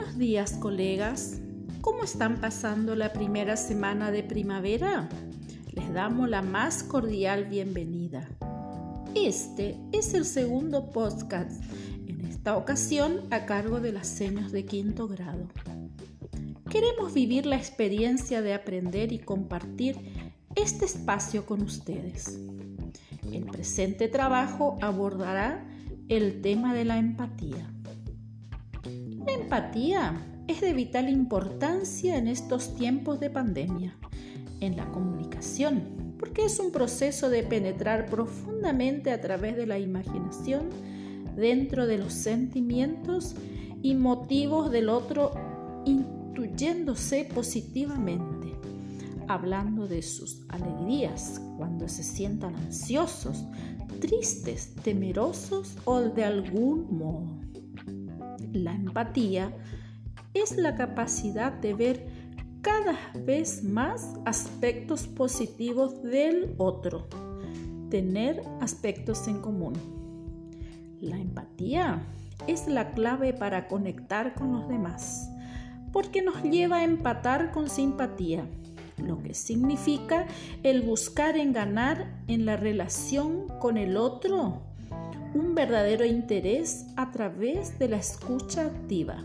Buenos días, colegas. ¿Cómo están pasando la primera semana de primavera? Les damos la más cordial bienvenida. Este es el segundo podcast, en esta ocasión a cargo de las señas de quinto grado. Queremos vivir la experiencia de aprender y compartir este espacio con ustedes. El presente trabajo abordará el tema de la empatía. Empatía es de vital importancia en estos tiempos de pandemia, en la comunicación, porque es un proceso de penetrar profundamente a través de la imaginación dentro de los sentimientos y motivos del otro, intuyéndose positivamente, hablando de sus alegrías cuando se sientan ansiosos, tristes, temerosos o de algún modo. La empatía es la capacidad de ver cada vez más aspectos positivos del otro, tener aspectos en común. La empatía es la clave para conectar con los demás, porque nos lleva a empatar con simpatía, lo que significa el buscar en ganar en la relación con el otro un verdadero interés a través de la escucha activa,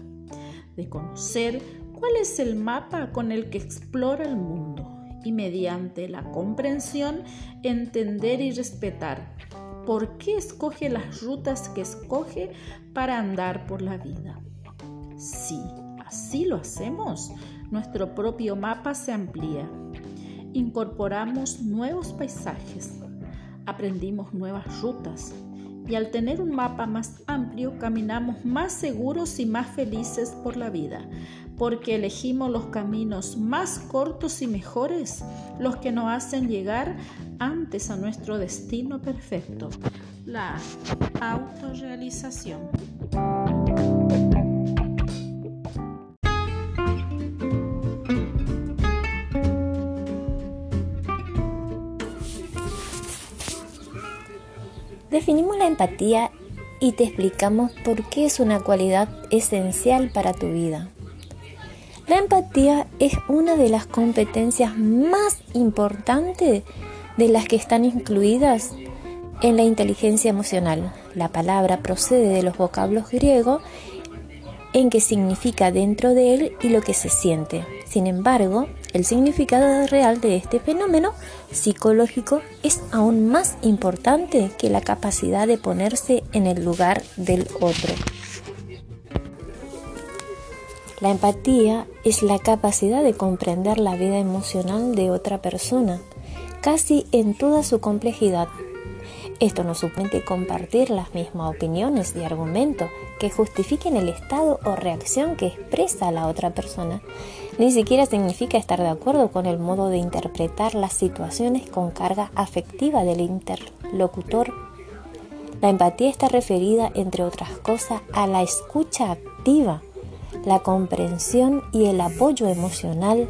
de conocer cuál es el mapa con el que explora el mundo y mediante la comprensión entender y respetar por qué escoge las rutas que escoge para andar por la vida. Si así lo hacemos, nuestro propio mapa se amplía. Incorporamos nuevos paisajes, aprendimos nuevas rutas, y al tener un mapa más amplio caminamos más seguros y más felices por la vida, porque elegimos los caminos más cortos y mejores, los que nos hacen llegar antes a nuestro destino perfecto, la autorrealización. Definimos la empatía y te explicamos por qué es una cualidad esencial para tu vida. La empatía es una de las competencias más importantes de las que están incluidas en la inteligencia emocional. La palabra procede de los vocablos griegos en que significa dentro de él y lo que se siente. Sin embargo, el significado real de este fenómeno psicológico es aún más importante que la capacidad de ponerse en el lugar del otro. La empatía es la capacidad de comprender la vida emocional de otra persona, casi en toda su complejidad, esto no supone compartir las mismas opiniones y argumentos que justifiquen el estado o reacción que expresa la otra persona. Ni siquiera significa estar de acuerdo con el modo de interpretar las situaciones con carga afectiva del interlocutor. La empatía está referida, entre otras cosas, a la escucha activa, la comprensión y el apoyo emocional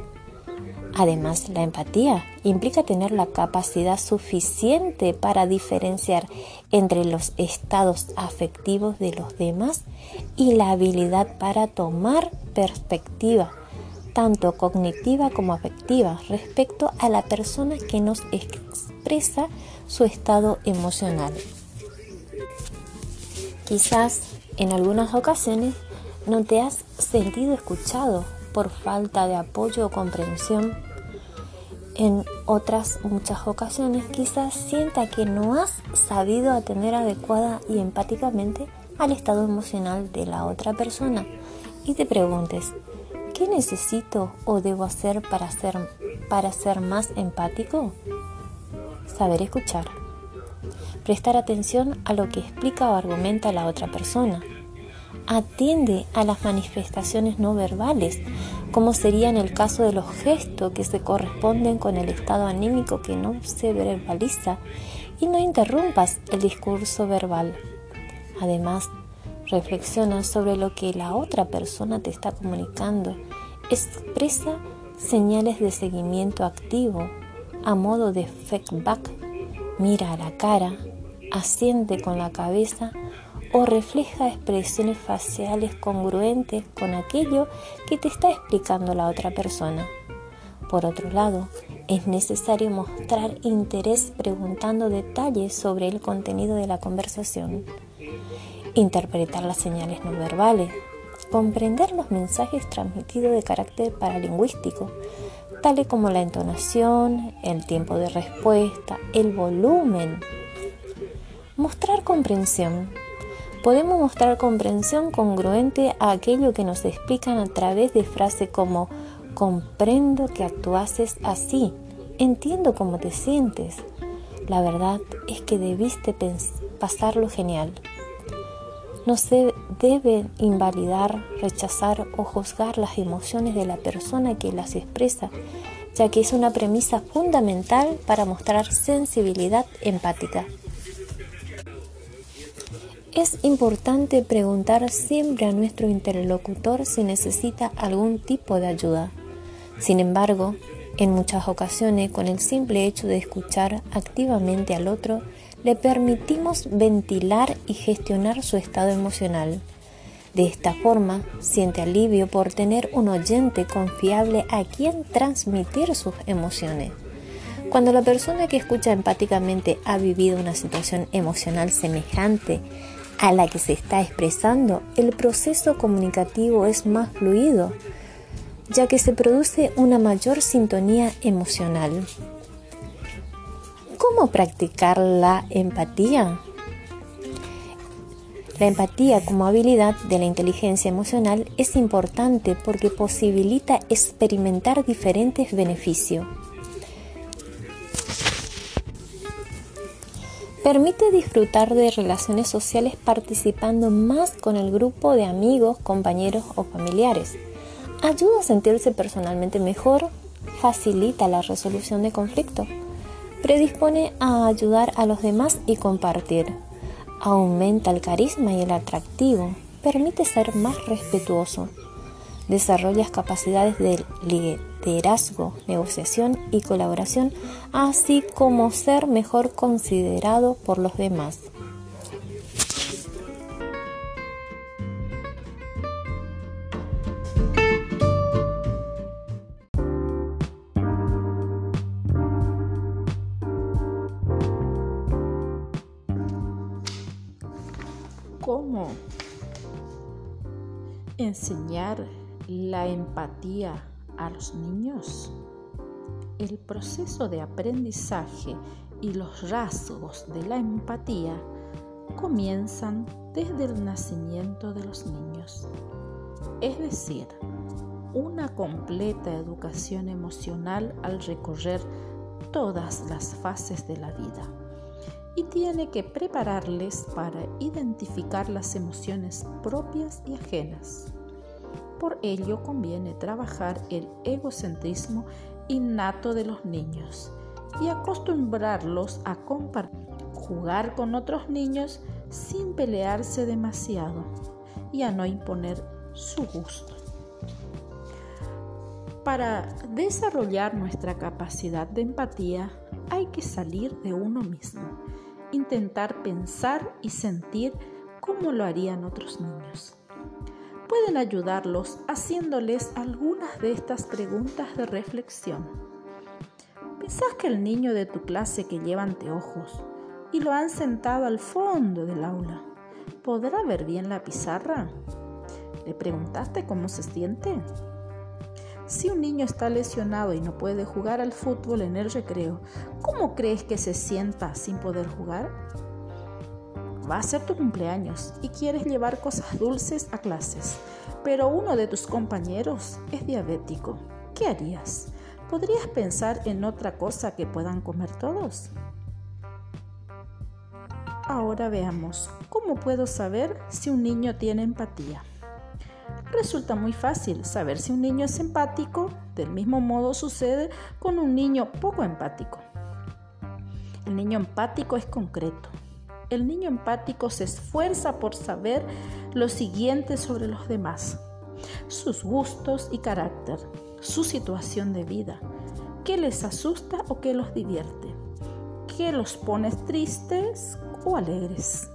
Además, la empatía implica tener la capacidad suficiente para diferenciar entre los estados afectivos de los demás y la habilidad para tomar perspectiva, tanto cognitiva como afectiva, respecto a la persona que nos expresa su estado emocional. Quizás en algunas ocasiones no te has sentido escuchado por falta de apoyo o comprensión. En otras muchas ocasiones quizás sienta que no has sabido atender adecuada y empáticamente al estado emocional de la otra persona y te preguntes, ¿qué necesito o debo hacer para ser, para ser más empático? Saber escuchar. Prestar atención a lo que explica o argumenta la otra persona atiende a las manifestaciones no verbales, como sería en el caso de los gestos que se corresponden con el estado anímico que no se verbaliza y no interrumpas el discurso verbal. Además, reflexiona sobre lo que la otra persona te está comunicando. Expresa señales de seguimiento activo a modo de feedback. Mira a la cara, asiente con la cabeza o refleja expresiones faciales congruentes con aquello que te está explicando la otra persona. Por otro lado, es necesario mostrar interés preguntando detalles sobre el contenido de la conversación, interpretar las señales no verbales, comprender los mensajes transmitidos de carácter paralingüístico, tales como la entonación, el tiempo de respuesta, el volumen. Mostrar comprensión. Podemos mostrar comprensión congruente a aquello que nos explican a través de frases como comprendo que actuases así, entiendo cómo te sientes. La verdad es que debiste pasarlo genial. No se debe invalidar, rechazar o juzgar las emociones de la persona que las expresa, ya que es una premisa fundamental para mostrar sensibilidad empática. Es importante preguntar siempre a nuestro interlocutor si necesita algún tipo de ayuda. Sin embargo, en muchas ocasiones, con el simple hecho de escuchar activamente al otro, le permitimos ventilar y gestionar su estado emocional. De esta forma, siente alivio por tener un oyente confiable a quien transmitir sus emociones. Cuando la persona que escucha empáticamente ha vivido una situación emocional semejante a la que se está expresando, el proceso comunicativo es más fluido, ya que se produce una mayor sintonía emocional. ¿Cómo practicar la empatía? La empatía como habilidad de la inteligencia emocional es importante porque posibilita experimentar diferentes beneficios. Permite disfrutar de relaciones sociales participando más con el grupo de amigos, compañeros o familiares. Ayuda a sentirse personalmente mejor, facilita la resolución de conflictos predispone a ayudar a los demás y compartir. Aumenta el carisma y el atractivo. Permite ser más respetuoso. Desarrolla capacidades de liderazgo, negociación y colaboración, así como ser mejor considerado por los demás. cómo enseñar la empatía a los niños. El proceso de aprendizaje y los rasgos de la empatía comienzan desde el nacimiento de los niños, es decir, una completa educación emocional al recorrer todas las fases de la vida y tiene que prepararles para identificar las emociones propias y ajenas. Por ello conviene trabajar el egocentrismo innato de los niños y acostumbrarlos a jugar con otros niños sin pelearse demasiado y a no imponer su gusto. Para desarrollar nuestra capacidad de empatía hay que salir de uno mismo intentar pensar y sentir como lo harían otros niños. Pueden ayudarlos haciéndoles algunas de estas preguntas de reflexión. ¿Pensás que el niño de tu clase que lleva anteojos y lo han sentado al fondo del aula podrá ver bien la pizarra? ¿Le preguntaste cómo se siente? Si un niño está lesionado y no puede jugar al fútbol en el recreo, ¿cómo crees que se sienta sin poder jugar? Va a ser tu cumpleaños y quieres llevar cosas dulces a clases, pero uno de tus compañeros es diabético. ¿Qué harías? ¿Podrías pensar en otra cosa que puedan comer todos? Ahora veamos, ¿cómo puedo saber si un niño tiene empatía? resulta muy fácil saber si un niño es empático, del mismo modo sucede con un niño poco empático. El niño empático es concreto. El niño empático se esfuerza por saber lo siguiente sobre los demás, sus gustos y carácter, su situación de vida, qué les asusta o qué los divierte, qué los pone tristes o alegres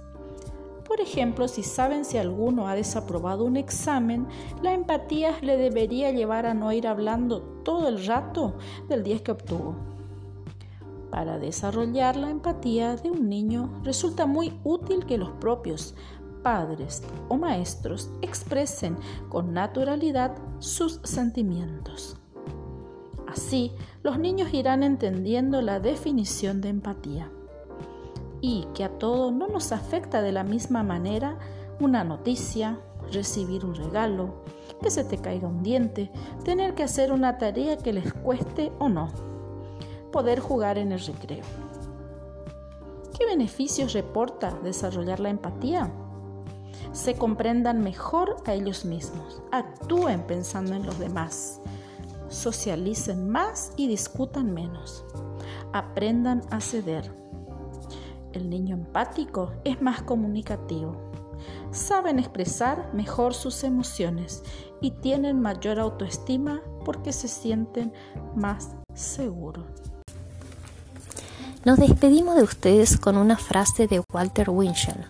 Por ejemplo, si saben si alguno ha desaprobado un examen, la empatía le debería llevar a no ir hablando todo el rato del 10 que obtuvo. Para desarrollar la empatía de un niño resulta muy útil que los propios padres o maestros expresen con naturalidad sus sentimientos. Así, los niños irán entendiendo la definición de empatía y que a todos no nos afecta de la misma manera una noticia, recibir un regalo, que se te caiga un diente, tener que hacer una tarea que les cueste o no, poder jugar en el recreo. ¿Qué beneficios reporta desarrollar la empatía? Se comprendan mejor a ellos mismos, actúen pensando en los demás, socialicen más y discutan menos, aprendan a ceder el niño empático es más comunicativo. Saben expresar mejor sus emociones y tienen mayor autoestima porque se sienten más seguros. Nos despedimos de ustedes con una frase de Walter Winchell.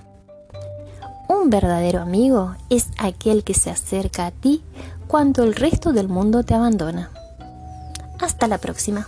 Un verdadero amigo es aquel que se acerca a ti cuando el resto del mundo te abandona. Hasta la próxima.